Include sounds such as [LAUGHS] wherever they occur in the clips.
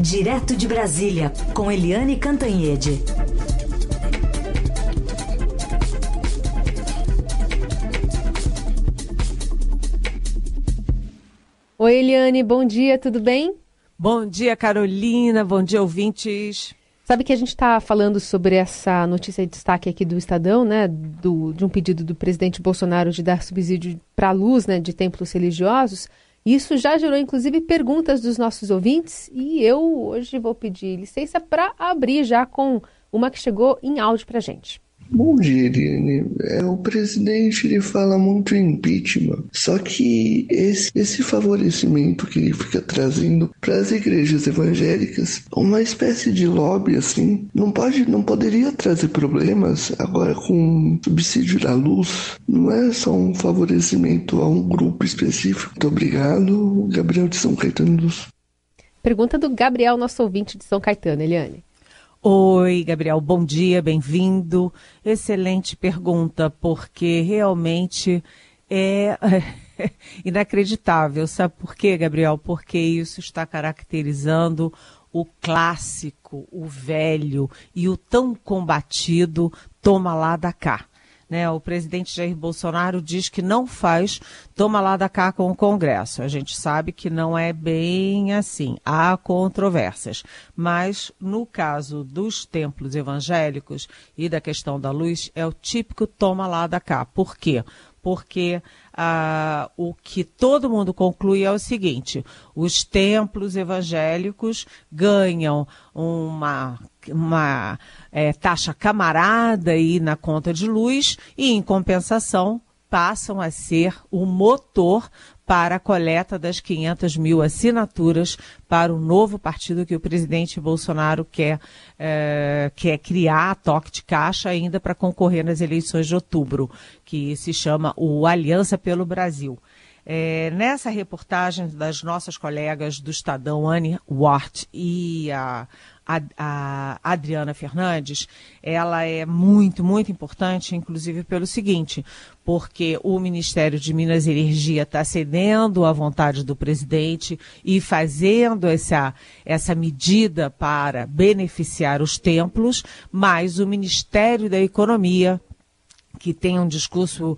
Direto de Brasília, com Eliane Cantanhede. Oi, Eliane, bom dia, tudo bem? Bom dia, Carolina, bom dia, ouvintes. Sabe que a gente está falando sobre essa notícia de destaque aqui do Estadão, né? Do, de um pedido do presidente Bolsonaro de dar subsídio para a luz, né? De templos religiosos. Isso já gerou, inclusive, perguntas dos nossos ouvintes e eu hoje vou pedir licença para abrir já com uma que chegou em áudio para gente. Bom dia, Irene. É, o presidente ele fala muito em impeachment, só que esse, esse favorecimento que ele fica trazendo para as igrejas evangélicas, uma espécie de lobby assim, não pode, não poderia trazer problemas agora com subsídio da luz. Não é só um favorecimento a um grupo específico. Muito obrigado, Gabriel de São Caetano dos. Pergunta do Gabriel, nosso ouvinte de São Caetano, Eliane. Oi, Gabriel, bom dia, bem-vindo. Excelente pergunta, porque realmente é [LAUGHS] inacreditável. Sabe por quê, Gabriel? Porque isso está caracterizando o clássico, o velho e o tão combatido toma lá da cá. Né, o presidente Jair Bolsonaro diz que não faz toma lá da cá com o Congresso. A gente sabe que não é bem assim. Há controvérsias. Mas no caso dos templos evangélicos e da questão da luz, é o típico toma lá da cá. Por quê? Porque ah, o que todo mundo conclui é o seguinte: os templos evangélicos ganham uma uma é, taxa camarada aí na conta de luz e, em compensação, passam a ser o motor para a coleta das 500 mil assinaturas para o novo partido que o presidente Bolsonaro quer, é, quer criar, toque de caixa, ainda para concorrer nas eleições de outubro, que se chama o Aliança pelo Brasil. É, nessa reportagem das nossas colegas do Estadão, Anne Wart e a, a, Adriana Fernandes, ela é muito, muito importante, inclusive pelo seguinte, porque o Ministério de Minas e Energia está cedendo à vontade do presidente e fazendo essa, essa medida para beneficiar os templos, mas o Ministério da Economia, que tem um discurso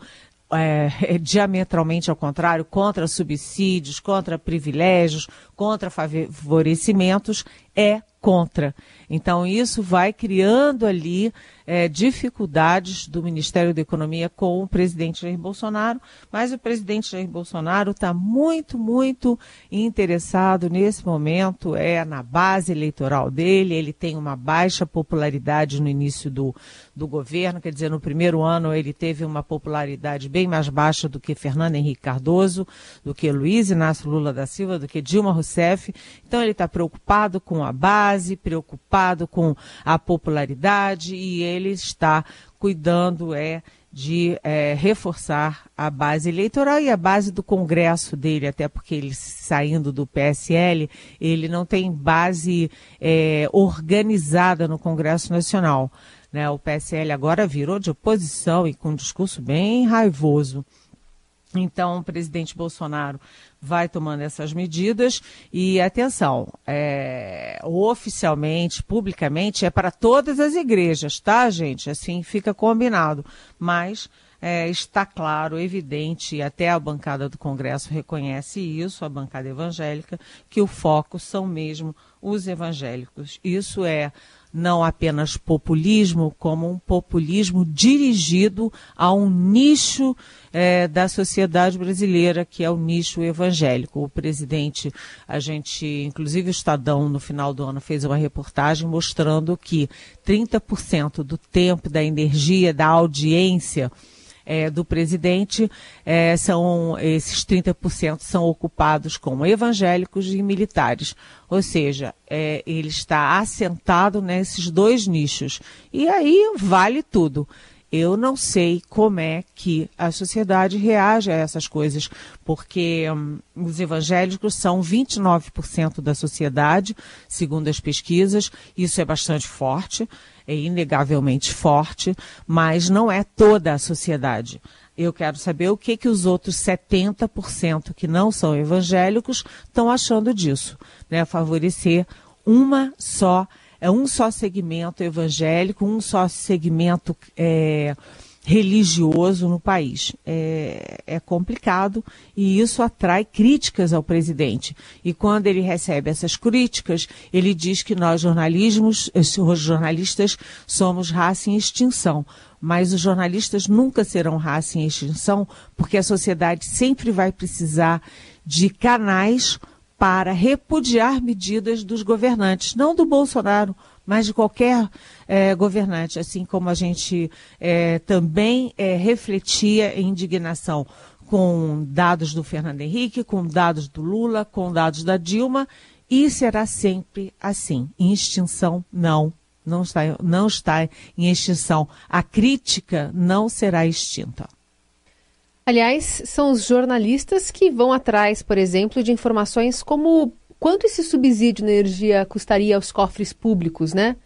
é, é, [LAUGHS] diametralmente ao contrário, contra subsídios, contra privilégios, contra favorecimentos, é contra. Então, isso vai criando ali é, dificuldades do Ministério da Economia com o presidente Jair Bolsonaro, mas o presidente Jair Bolsonaro está muito, muito interessado nesse momento, é na base eleitoral dele, ele tem uma baixa popularidade no início do, do governo, quer dizer, no primeiro ano ele teve uma popularidade bem mais baixa do que Fernando Henrique Cardoso, do que Luiz Inácio Lula da Silva, do que Dilma Rousseff. Então ele está preocupado com a base, preocupado com a popularidade e ele está cuidando é de é, reforçar a base eleitoral e a base do Congresso dele, até porque ele saindo do PSL, ele não tem base é, organizada no Congresso Nacional. Né? O PSL agora virou de oposição e com um discurso bem raivoso. Então, o presidente Bolsonaro vai tomando essas medidas e atenção, é, oficialmente, publicamente, é para todas as igrejas, tá, gente? Assim fica combinado. Mas é, está claro, evidente, e até a bancada do Congresso reconhece isso, a bancada evangélica, que o foco são mesmo os evangélicos. Isso é não apenas populismo, como um populismo dirigido a um nicho é, da sociedade brasileira, que é o nicho evangélico. O presidente, a gente, inclusive o Estadão, no final do ano, fez uma reportagem mostrando que 30% do tempo, da energia, da audiência, é, do presidente, é, são esses 30% são ocupados com evangélicos e militares. Ou seja, é, ele está assentado nesses dois nichos. E aí vale tudo. Eu não sei como é que a sociedade reage a essas coisas, porque hum, os evangélicos são 29% da sociedade, segundo as pesquisas, isso é bastante forte, é inegavelmente forte, mas não é toda a sociedade. Eu quero saber o que, que os outros 70% que não são evangélicos estão achando disso, né? Favorecer uma só, é um só segmento evangélico, um só segmento é, religioso no país. É, é, complicado e isso atrai críticas ao presidente. E quando ele recebe essas críticas, ele diz que nós jornalismos, os jornalistas somos raça em extinção. Mas os jornalistas nunca serão raça em extinção, porque a sociedade sempre vai precisar de canais para repudiar medidas dos governantes, não do Bolsonaro, mas de qualquer é, governante, assim como a gente é, também é, refletia em indignação com dados do Fernando Henrique, com dados do Lula, com dados da Dilma, e será sempre assim. Em extinção, não. Não está, não está em extinção. A crítica não será extinta. Aliás, são os jornalistas que vão atrás, por exemplo, de informações como quanto esse subsídio na energia custaria aos cofres públicos, né?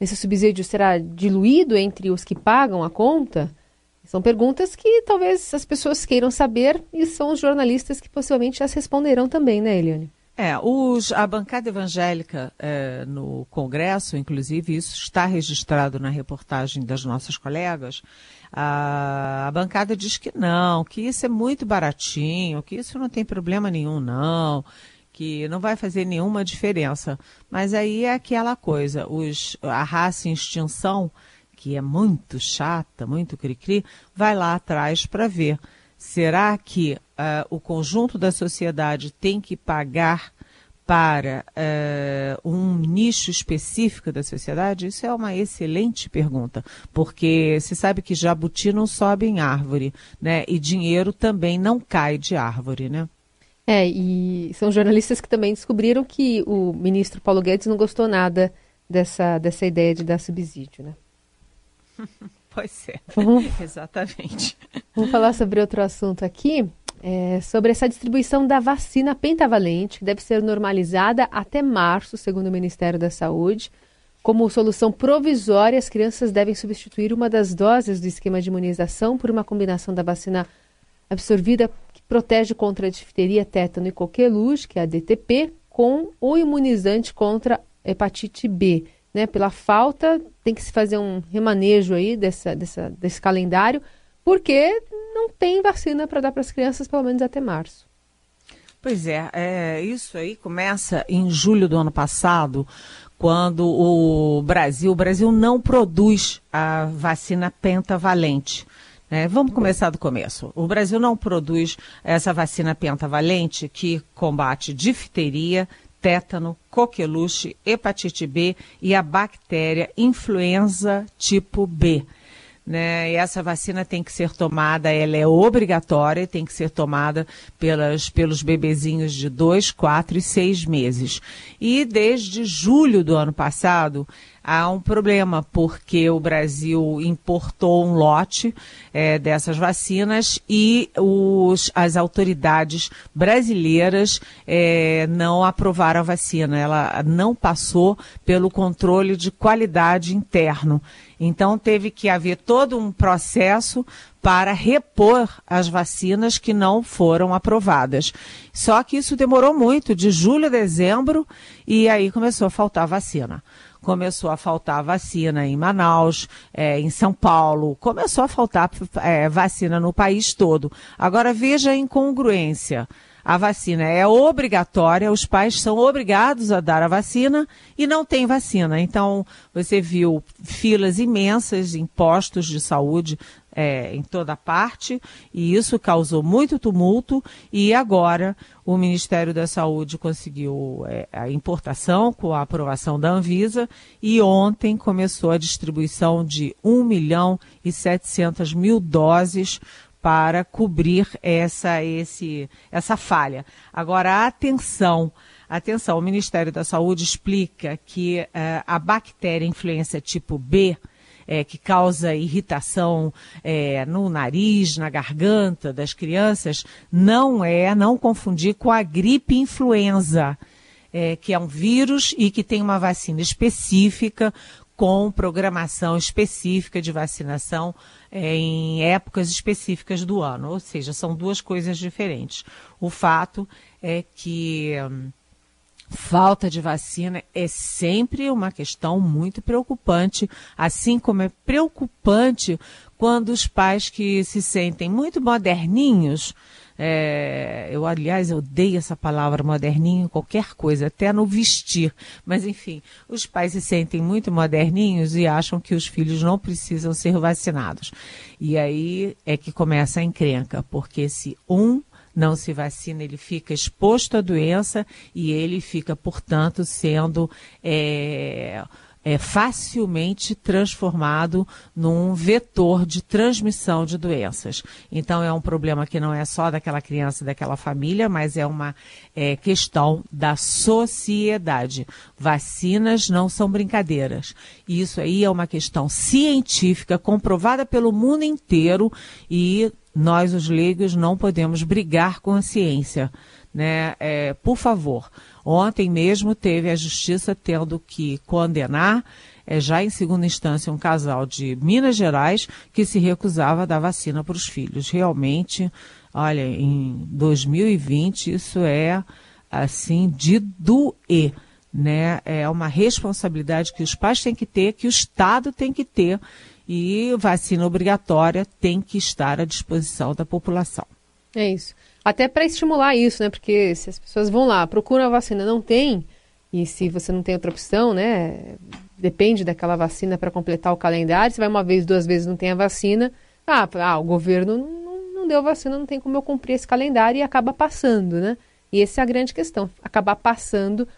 Esse subsídio será diluído entre os que pagam a conta? São perguntas que talvez as pessoas queiram saber e são os jornalistas que possivelmente as responderão também, né, Eliane? É, os, a bancada evangélica é, no Congresso, inclusive, isso está registrado na reportagem das nossas colegas. A, a bancada diz que não, que isso é muito baratinho, que isso não tem problema nenhum, não que não vai fazer nenhuma diferença. Mas aí é aquela coisa, os, a raça em extinção, que é muito chata, muito cri-cri, vai lá atrás para ver. Será que uh, o conjunto da sociedade tem que pagar para uh, um nicho específico da sociedade? Isso é uma excelente pergunta, porque se sabe que jabuti não sobe em árvore, né? E dinheiro também não cai de árvore, né? É, e são jornalistas que também descobriram que o ministro Paulo Guedes não gostou nada dessa, dessa ideia de dar subsídio, né? [LAUGHS] Pois é, vamos, [LAUGHS] exatamente. Vamos falar sobre outro assunto aqui, é, sobre essa distribuição da vacina pentavalente, que deve ser normalizada até março, segundo o Ministério da Saúde. Como solução provisória, as crianças devem substituir uma das doses do esquema de imunização por uma combinação da vacina absorvida protege contra a difteria, tétano e coqueluche, que é a DTP, com o imunizante contra hepatite B. Né? Pela falta, tem que se fazer um remanejo aí dessa, dessa, desse calendário, porque não tem vacina para dar para as crianças, pelo menos até março. Pois é, é, isso aí começa em julho do ano passado, quando o Brasil, o Brasil não produz a vacina pentavalente. É, vamos começar do começo. O Brasil não produz essa vacina pentavalente que combate difteria, tétano, coqueluche, hepatite B e a bactéria influenza tipo B. Né? E essa vacina tem que ser tomada, ela é obrigatória, tem que ser tomada pelas, pelos bebezinhos de 2, 4 e 6 meses. E desde julho do ano passado, há um problema, porque o Brasil importou um lote é, dessas vacinas e os, as autoridades brasileiras é, não aprovaram a vacina. Ela não passou pelo controle de qualidade interno. Então teve que haver todo um processo para repor as vacinas que não foram aprovadas. Só que isso demorou muito, de julho a dezembro, e aí começou a faltar vacina começou a faltar vacina em Manaus, é, em São Paulo, começou a faltar é, vacina no país todo. Agora veja a incongruência. A vacina é obrigatória, os pais são obrigados a dar a vacina e não tem vacina. Então, você viu filas imensas em postos de saúde é, em toda parte, e isso causou muito tumulto, e agora o Ministério da Saúde conseguiu é, a importação com a aprovação da Anvisa, e ontem começou a distribuição de 1 milhão e 700 mil doses para cobrir essa, esse, essa falha. Agora, atenção, atenção, o Ministério da Saúde explica que uh, a bactéria influenza tipo B, é, que causa irritação é, no nariz, na garganta das crianças, não é, não confundir com a gripe influenza, é, que é um vírus e que tem uma vacina específica com programação específica de vacinação é, em épocas específicas do ano, ou seja, são duas coisas diferentes. O fato é que hum, falta de vacina é sempre uma questão muito preocupante, assim como é preocupante quando os pais que se sentem muito moderninhos, é, eu, aliás, eu odeio essa palavra moderninho, qualquer coisa, até no vestir. Mas, enfim, os pais se sentem muito moderninhos e acham que os filhos não precisam ser vacinados. E aí é que começa a encrenca, porque se um não se vacina, ele fica exposto à doença e ele fica, portanto, sendo é, é, facilmente transformado num vetor de transmissão de doenças. Então, é um problema que não é só daquela criança e daquela família, mas é uma é, questão da sociedade. Vacinas não são brincadeiras. Isso aí é uma questão científica, comprovada pelo mundo inteiro e nós, os leigos, não podemos brigar com a ciência. Né? É, por favor, ontem mesmo teve a justiça tendo que condenar, é, já em segunda instância, um casal de Minas Gerais que se recusava a dar vacina para os filhos. Realmente, olha, em 2020 isso é assim de doer. Né? É uma responsabilidade que os pais têm que ter, que o Estado tem que ter e vacina obrigatória tem que estar à disposição da população. É isso. Até para estimular isso, né? Porque se as pessoas vão lá, procuram a vacina, não tem, e se você não tem outra opção, né? Depende daquela vacina para completar o calendário. Se vai uma vez, duas vezes não tem a vacina, ah, ah o governo não, não deu vacina, não tem como eu cumprir esse calendário e acaba passando, né? E essa é a grande questão, acabar passando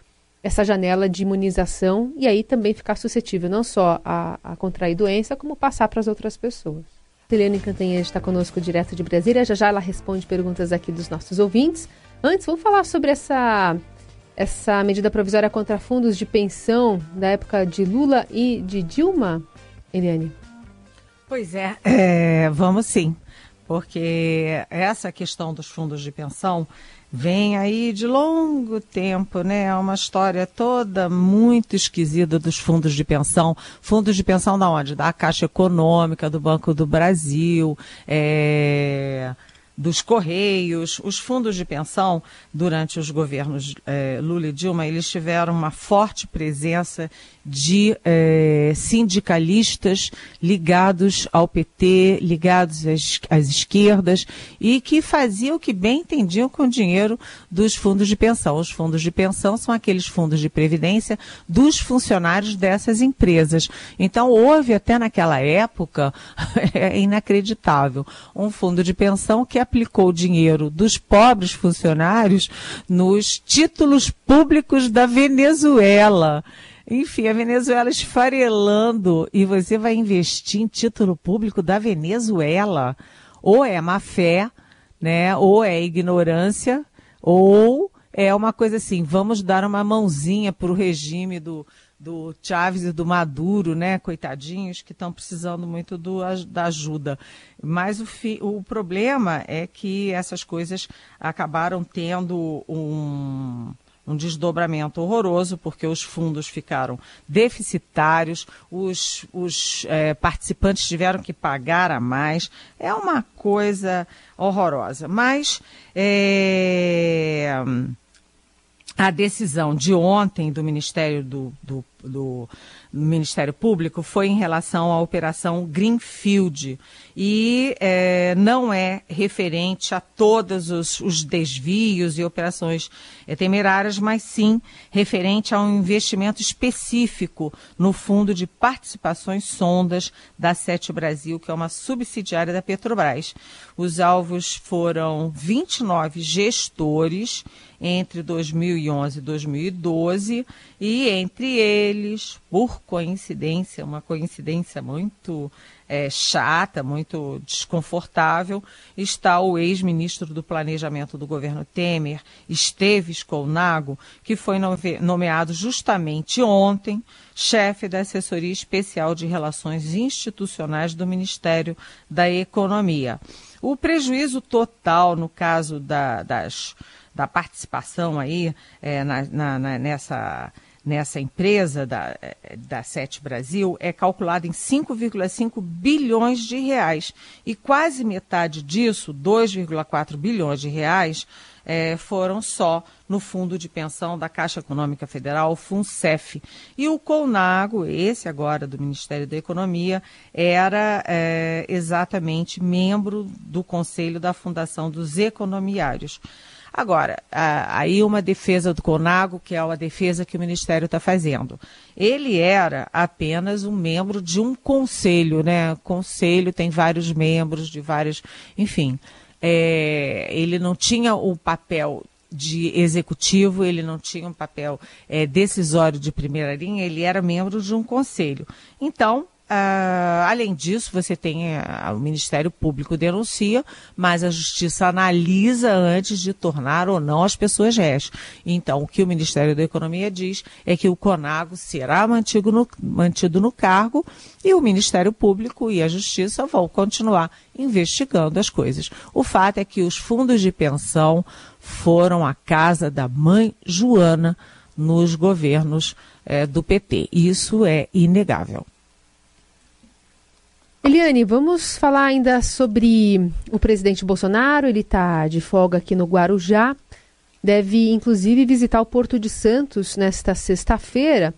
essa janela de imunização e aí também ficar suscetível não só a, a contrair doença, como passar para as outras pessoas. Helene Cantanhede está conosco direto de Brasília. Já já ela responde perguntas aqui dos nossos ouvintes. Antes, vamos falar sobre essa, essa medida provisória contra fundos de pensão da época de Lula e de Dilma, Eliane? Pois é, é vamos sim. Porque essa questão dos fundos de pensão vem aí de longo tempo, né? É uma história toda muito esquisita dos fundos de pensão. Fundos de pensão da onde? Da Caixa Econômica, do Banco do Brasil, é dos Correios, os fundos de pensão, durante os governos eh, Lula e Dilma, eles tiveram uma forte presença de eh, sindicalistas ligados ao PT, ligados às, às, esquerdas e que faziam o que bem entendiam com o dinheiro dos fundos de pensão. Os fundos de pensão são aqueles fundos de previdência dos funcionários dessas empresas. Então, houve até naquela época, [LAUGHS] é inacreditável, um fundo de pensão que aplicou dinheiro dos pobres funcionários nos títulos públicos da Venezuela. Enfim, a Venezuela esfarelando e você vai investir em título público da Venezuela. Ou é má fé, né? Ou é ignorância, ou é uma coisa assim, vamos dar uma mãozinha para o regime do, do Chávez e do Maduro, né, coitadinhos, que estão precisando muito do, da ajuda. Mas o, fi, o problema é que essas coisas acabaram tendo um, um desdobramento horroroso, porque os fundos ficaram deficitários, os, os é, participantes tiveram que pagar a mais. É uma coisa horrorosa. Mas é, a decisão de ontem do Ministério do, do, do Ministério Público foi em relação à operação Greenfield e é, não é referente a todos os, os desvios e operações é, temerárias, mas sim referente a um investimento específico no Fundo de Participações Sondas da Sete Brasil, que é uma subsidiária da Petrobras. Os alvos foram 29 gestores entre 2011 e 2012 e entre eles, por coincidência, uma coincidência muito é, chata, muito desconfortável, está o ex-ministro do Planejamento do governo Temer, Esteves Colnago, que foi nomeado justamente ontem chefe da Assessoria Especial de Relações Institucionais do Ministério da Economia. O prejuízo total, no caso da, das, da participação aí é, na, na, nessa nessa empresa da, da Sete Brasil é calculado em 5,5 bilhões de reais. E quase metade disso, 2,4 bilhões de reais, é, foram só no Fundo de Pensão da Caixa Econômica Federal, o FUNCEF. E o CONAGO, esse agora do Ministério da Economia, era é, exatamente membro do Conselho da Fundação dos Economiários. Agora, aí uma defesa do CONAGO, que é a defesa que o Ministério está fazendo. Ele era apenas um membro de um conselho, né? Conselho tem vários membros de vários. Enfim, é, ele não tinha o papel de executivo, ele não tinha um papel é, decisório de primeira linha, ele era membro de um conselho. Então, Uh, além disso, você tem uh, o Ministério Público denuncia, mas a Justiça analisa antes de tornar ou não as pessoas réis. Então, o que o Ministério da Economia diz é que o CONAGO será mantido no, mantido no cargo e o Ministério Público e a Justiça vão continuar investigando as coisas. O fato é que os fundos de pensão foram a casa da mãe Joana nos governos eh, do PT. Isso é inegável. Eliane, vamos falar ainda sobre o presidente Bolsonaro. Ele está de folga aqui no Guarujá. Deve, inclusive, visitar o Porto de Santos nesta sexta-feira.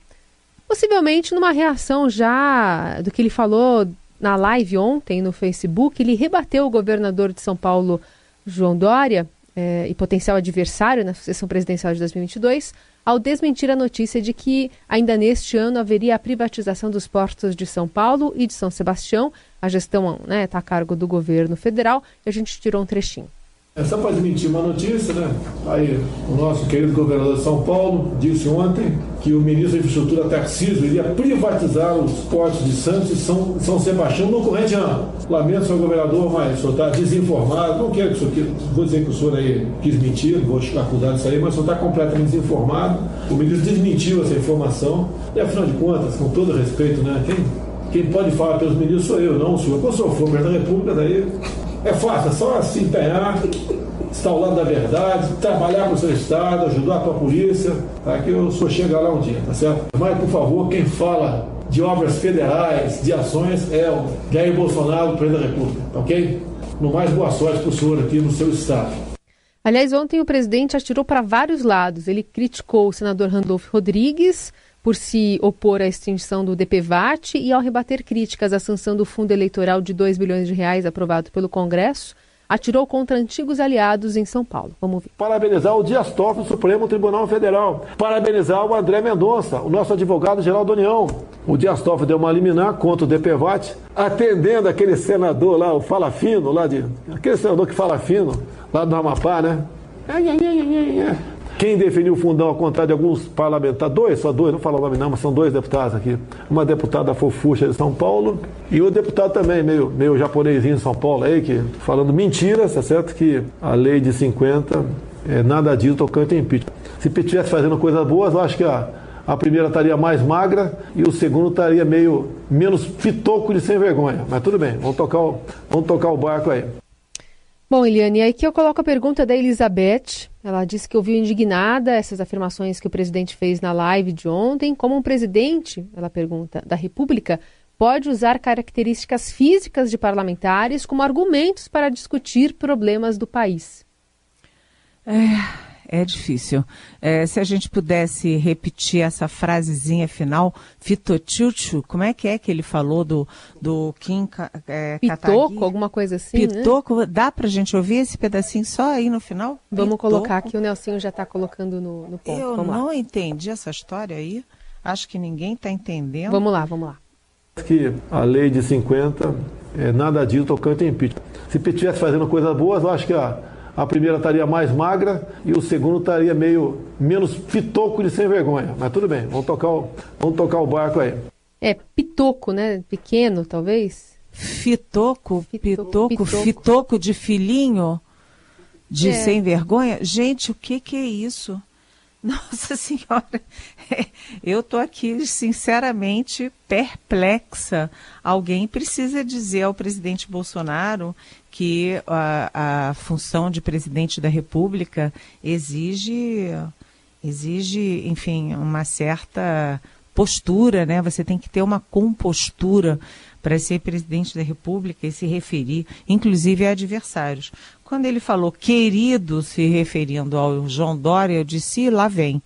Possivelmente numa reação já do que ele falou na live ontem no Facebook. Ele rebateu o governador de São Paulo, João Dória, eh, e potencial adversário na sucessão presidencial de 2022 ao desmentir a notícia de que ainda neste ano haveria a privatização dos portos de São Paulo e de São Sebastião. A gestão está né, tá a cargo do governo federal e a gente tirou um trechinho. É só para desmentir uma notícia, né? Aí, o nosso querido governador de São Paulo disse ontem que o ministro da Infraestrutura Tarcísio iria privatizar os portos de Santos e São, São Sebastião no corrente ano. Lamento, senhor governador, mas o senhor está desinformado. Não quero que o senhor, vou dizer que o senhor aí quis mentir, vou acusar disso aí, mas o senhor está completamente desinformado. O ministro desmentiu essa informação. E afinal de contas, com todo respeito, né? Quem, quem pode falar pelos ministros sou eu, não o senhor. Quando o senhor for da República, daí é fácil, é só se empenhar, estar ao lado da verdade, trabalhar com o seu Estado, ajudar a polícia, tá? que eu sou chegar lá um dia, tá certo? Mas, por favor, quem fala de obras federais, de ações, é o Jair Bolsonaro, presidente da República, tá ok? No mais, boa sorte para o senhor aqui no seu Estado. Aliás, ontem o presidente atirou para vários lados. Ele criticou o senador Randolfo Rodrigues por se opor à extinção do DPVAT e ao rebater críticas à sanção do fundo eleitoral de 2 bilhões de reais aprovado pelo Congresso, atirou contra antigos aliados em São Paulo. Vamos ver. Parabenizar o Dias Toffoli do Supremo Tribunal Federal. Parabenizar o André Mendonça, o nosso advogado-geral da União. O Dias Toffoli deu uma liminar contra o DPVAT, atendendo aquele senador lá, o Fala Fino, lá de... Aquele senador que fala fino, lá do Amapá, né? Quem definiu o fundão, ao contrário de alguns parlamentares, dois, só dois, não falo o nome não, mas são dois deputados aqui. Uma deputada fofucha de São Paulo e o deputado também, meio, meio japonesinho de São Paulo aí, que falando mentiras, tá certo? Que a lei de 50 é, nada diz tocante a impeachment. Se estivesse fazendo coisas boas, eu acho que a, a primeira estaria mais magra e o segundo estaria meio menos fitoco de sem vergonha. Mas tudo bem, vamos tocar o, vamos tocar o barco aí. Bom, Eliane, aí que eu coloco a pergunta da Elizabeth. Ela disse que ouviu indignada essas afirmações que o presidente fez na live de ontem. Como um presidente, ela pergunta, da República, pode usar características físicas de parlamentares como argumentos para discutir problemas do país? É, é difícil. É, se a gente pudesse repetir essa frasezinha final, fitotilcho, como é que é que ele falou do, do Kim é, Pitoco, alguma coisa assim, né? Pitoco, né? dá pra gente ouvir esse pedacinho só aí no final? Vamos Pitoco. colocar aqui, o Nelsinho já está colocando no, no ponto. Eu vamos não lá. entendi essa história aí, acho que ninguém está entendendo. Vamos lá, vamos lá. Que a lei de 50, é, nada disso tocante a impeachment. Se estivesse fazendo coisas boas, eu acho que a a primeira estaria mais magra e o segundo estaria meio menos pitoco de sem vergonha. Mas tudo bem, vamos tocar o, vamos tocar o barco aí. É, pitoco, né? Pequeno, talvez? Fitoco, pitoco, pitoco, fitoco de filhinho de é. sem vergonha? Gente, o que, que é isso? [LAUGHS] Nossa Senhora, [LAUGHS] eu estou aqui sinceramente perplexa. Alguém precisa dizer ao presidente Bolsonaro que a, a função de presidente da República exige exige, enfim, uma certa postura, né? Você tem que ter uma compostura para ser presidente da República e se referir, inclusive a adversários. Quando ele falou querido, se referindo ao João Dória, eu disse, lá vem.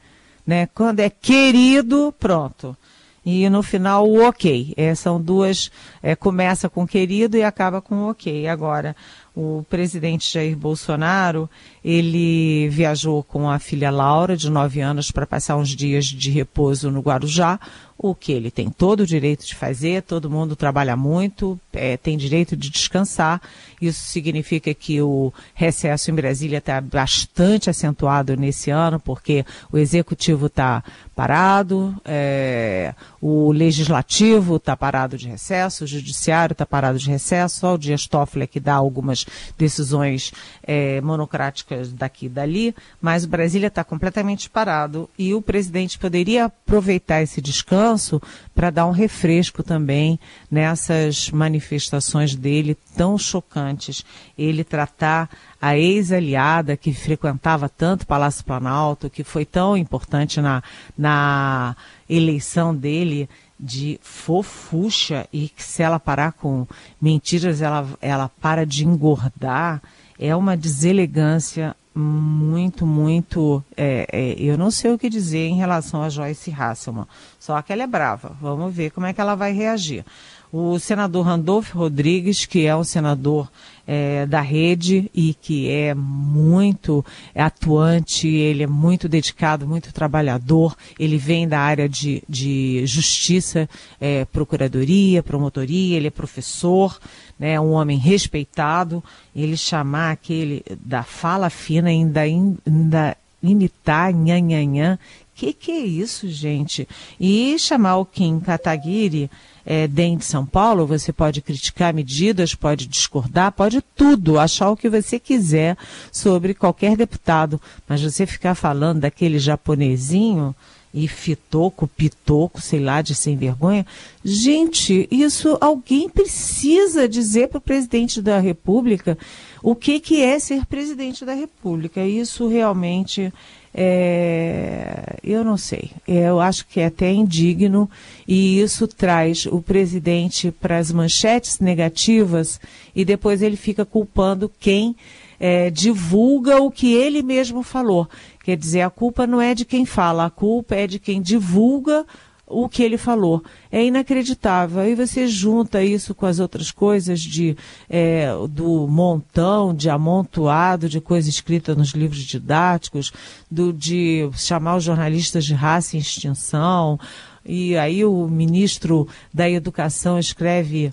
Né? Quando é querido, pronto. E no final o ok. É, são duas, é, começa com querido e acaba com ok. Agora, o presidente Jair Bolsonaro, ele viajou com a filha Laura, de 9 anos, para passar uns dias de repouso no Guarujá, o que ele tem todo o direito de fazer, todo mundo trabalha muito, é, tem direito de descansar. Isso significa que o recesso em Brasília está bastante acentuado nesse ano, porque o executivo está parado, é, o legislativo está parado de recesso, o judiciário está parado de recesso, só o Dias Toffoli é que dá algumas decisões é, monocráticas daqui e dali, mas Brasília está completamente parado e o presidente poderia aproveitar esse descanso para dar um refresco também nessas manifestações dele tão chocantes. Ele tratar a ex-aliada que frequentava tanto Palácio Planalto, que foi tão importante na, na eleição dele, de fofucha e que se ela parar com mentiras, ela, ela para de engordar, é uma deselegância muito, muito. É, é, eu não sei o que dizer em relação a Joyce Hasselman, só que ela é brava. Vamos ver como é que ela vai reagir. O senador Randolfo Rodrigues, que é um senador é, da rede e que é muito atuante, ele é muito dedicado, muito trabalhador, ele vem da área de, de justiça, é, procuradoria, promotoria, ele é professor, né, um homem respeitado, ele chamar aquele da fala fina, ainda, ainda imitar nhanhanhã, que que é isso, gente? E chamar o Kim Kataguiri é, dentro de São Paulo, você pode criticar medidas, pode discordar, pode tudo, achar o que você quiser sobre qualquer deputado, mas você ficar falando daquele japonesinho e fitoco, pitoco, sei lá, de sem vergonha. Gente, isso alguém precisa dizer para o presidente da República o que, que é ser presidente da República. Isso realmente é, eu não sei. Eu acho que é até indigno e isso traz o presidente para as manchetes negativas e depois ele fica culpando quem é, divulga o que ele mesmo falou. Quer dizer, a culpa não é de quem fala, a culpa é de quem divulga o que ele falou. É inacreditável. Aí você junta isso com as outras coisas de, é, do montão, de amontoado de coisa escrita nos livros didáticos, do, de chamar os jornalistas de raça em extinção. E aí o ministro da Educação escreve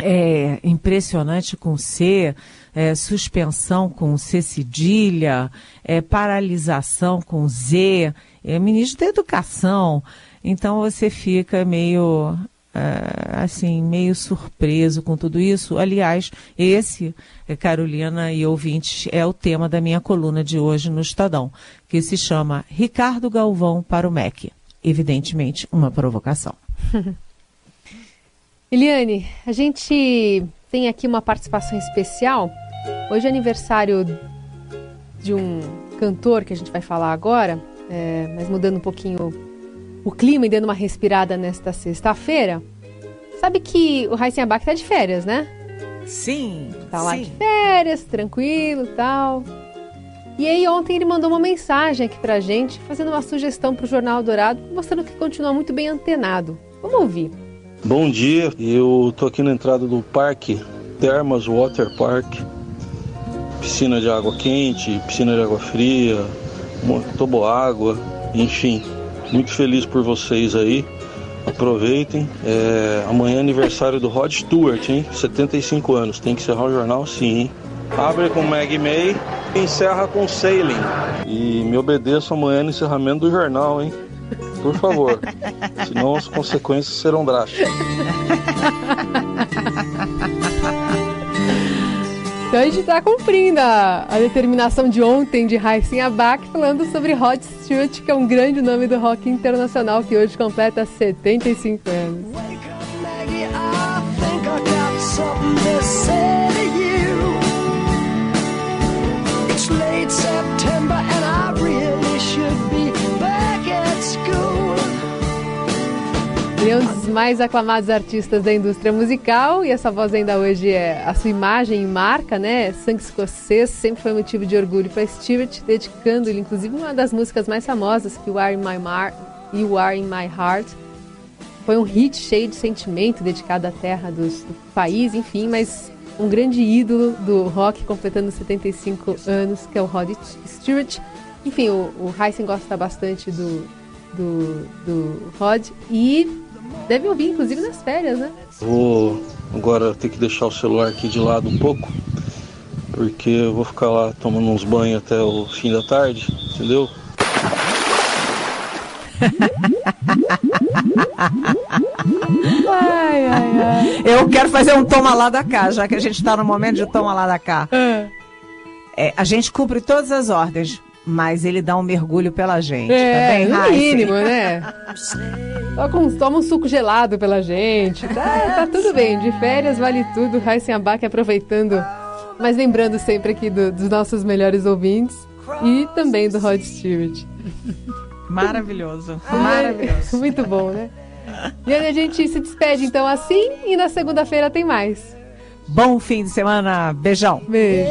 é, impressionante com C, é, suspensão com C cedilha, é, paralisação com Z, é ministro da Educação. Então você fica meio Uh, assim, meio surpreso com tudo isso. Aliás, esse, eh, Carolina e ouvintes, é o tema da minha coluna de hoje no Estadão, que se chama Ricardo Galvão para o MEC. Evidentemente, uma provocação. [LAUGHS] Eliane, a gente tem aqui uma participação especial. Hoje é aniversário de um cantor que a gente vai falar agora, é, mas mudando um pouquinho o clima e dando uma respirada nesta sexta-feira, sabe que o Raíssen Abac tá de férias, né? Sim. Tá lá sim. de férias, tranquilo tal. E aí ontem ele mandou uma mensagem aqui pra gente, fazendo uma sugestão pro Jornal Dourado, mostrando que continua muito bem antenado. Vamos ouvir. Bom dia, eu tô aqui na entrada do parque Termas Water Park. Piscina de água quente, piscina de água fria, toboágua, enfim muito feliz por vocês aí. Aproveitem. É, amanhã é aniversário do Rod Stewart, hein? 75 anos. Tem que encerrar o jornal sim, hein? Abre com Meg May e encerra com Sailing. E me obedeçam amanhã no encerramento do jornal, hein? Por favor. [LAUGHS] Senão as consequências serão drásticas. [LAUGHS] Então a gente está cumprindo a, a, determinação de ontem de Raíssen Abac, falando sobre Rod Stewart, que é um grande nome do rock internacional que hoje completa 75 anos. September and I really should be dos mais aclamados artistas da indústria musical e essa voz ainda hoje é a sua imagem e marca, né? Sangue escocês sempre foi motivo de orgulho para Stewart, dedicando-lhe inclusive uma das músicas mais famosas, que You Are in My, Mar you Are in My Heart. Foi um hit cheio de sentimento, dedicado à terra dos, do país, enfim, mas um grande ídolo do rock, completando 75 anos, que é o Rod Stewart. Enfim, o, o Heisen gosta bastante do, do, do Rod e deve ouvir, inclusive, nas férias, né? Vou agora ter que deixar o celular aqui de lado um pouco, porque eu vou ficar lá tomando uns banhos até o fim da tarde, entendeu? ai, ai, ai. Eu quero fazer um toma lá da cá, já que a gente está no momento de toma lá da cá. É, a gente cumpre todas as ordens, mas ele dá um mergulho pela gente. É, tá no mínimo, né? [LAUGHS] Toma, toma um suco gelado pela gente. Tá, tá tudo bem. De férias vale tudo. Heisen Abac aproveitando. Mas lembrando sempre aqui do, dos nossos melhores ouvintes e também do Rod Stewart. Maravilhoso. [LAUGHS] Maravilhoso. Muito bom, né? E aí a gente se despede então assim e na segunda-feira tem mais. Bom fim de semana. Beijão. Beijo.